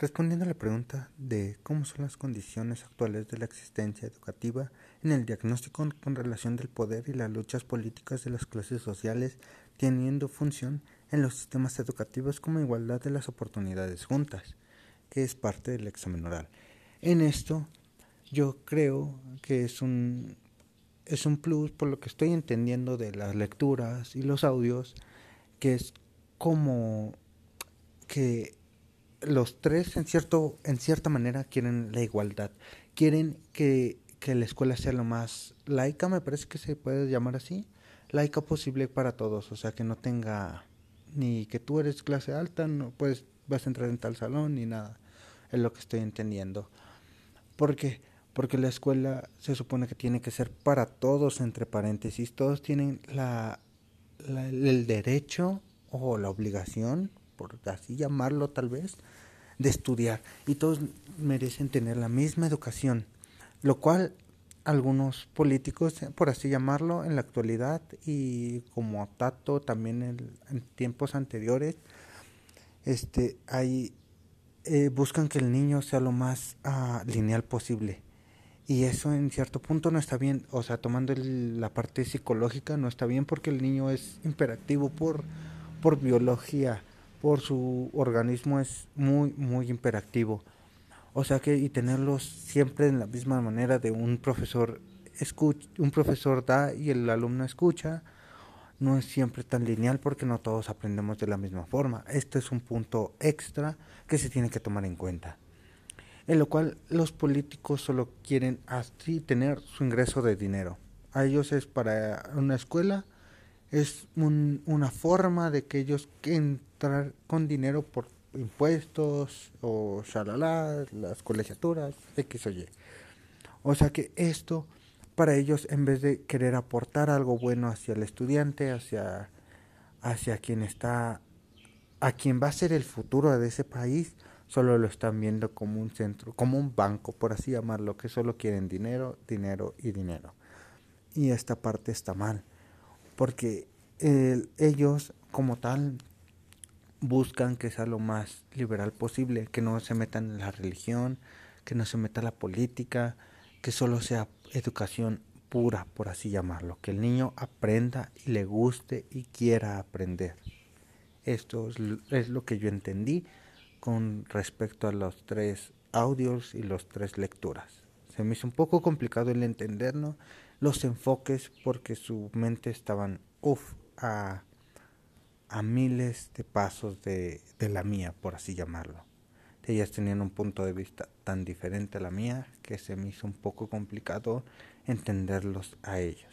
Respondiendo a la pregunta de cómo son las condiciones actuales de la existencia educativa en el diagnóstico con relación del poder y las luchas políticas de las clases sociales teniendo función en los sistemas educativos como igualdad de las oportunidades juntas, que es parte del examen oral. En esto yo creo que es un es un plus por lo que estoy entendiendo de las lecturas y los audios, que es como que los tres en cierto en cierta manera quieren la igualdad. Quieren que, que, la escuela sea lo más laica me parece que se puede llamar así laica posible para todos. O sea que no tenga ni que tú eres clase alta no puedes vas a entrar en tal salón ni nada. Es lo que estoy entendiendo. Porque porque la escuela se supone que tiene que ser para todos entre paréntesis. Todos tienen la, la el derecho o la obligación por así llamarlo tal vez, de estudiar. Y todos merecen tener la misma educación, lo cual algunos políticos, por así llamarlo, en la actualidad y como Tato también en, tiempos anteriores, este, hay, eh, buscan que el niño sea lo más uh, lineal posible. Y eso en cierto punto no está bien, o sea, tomando el, la parte psicológica no está bien porque el niño es imperactivo por, por biología por su organismo es muy, muy imperactivo. O sea que, y tenerlos siempre en la misma manera de un profesor escucha, un profesor da y el alumno escucha, no es siempre tan lineal porque no todos aprendemos de la misma forma. Esto es un punto extra que se tiene que tomar en cuenta. En lo cual los políticos solo quieren así tener su ingreso de dinero. A ellos es para una escuela, es un, una forma de que ellos entrar con dinero por impuestos o shalala, las colegiaturas, X o Y. O sea que esto para ellos en vez de querer aportar algo bueno hacia el estudiante, hacia hacia quien está a quien va a ser el futuro de ese país, solo lo están viendo como un centro, como un banco, por así llamarlo, que solo quieren dinero, dinero y dinero. Y esta parte está mal porque ellos como tal buscan que sea lo más liberal posible, que no se metan en la religión, que no se meta la política, que solo sea educación pura, por así llamarlo, que el niño aprenda y le guste y quiera aprender. Esto es lo que yo entendí con respecto a los tres audios y los tres lecturas. Se me hizo un poco complicado el entenderlo, los enfoques porque su mente estaban uff a, a miles de pasos de, de la mía, por así llamarlo. Ellas tenían un punto de vista tan diferente a la mía que se me hizo un poco complicado entenderlos a ellos.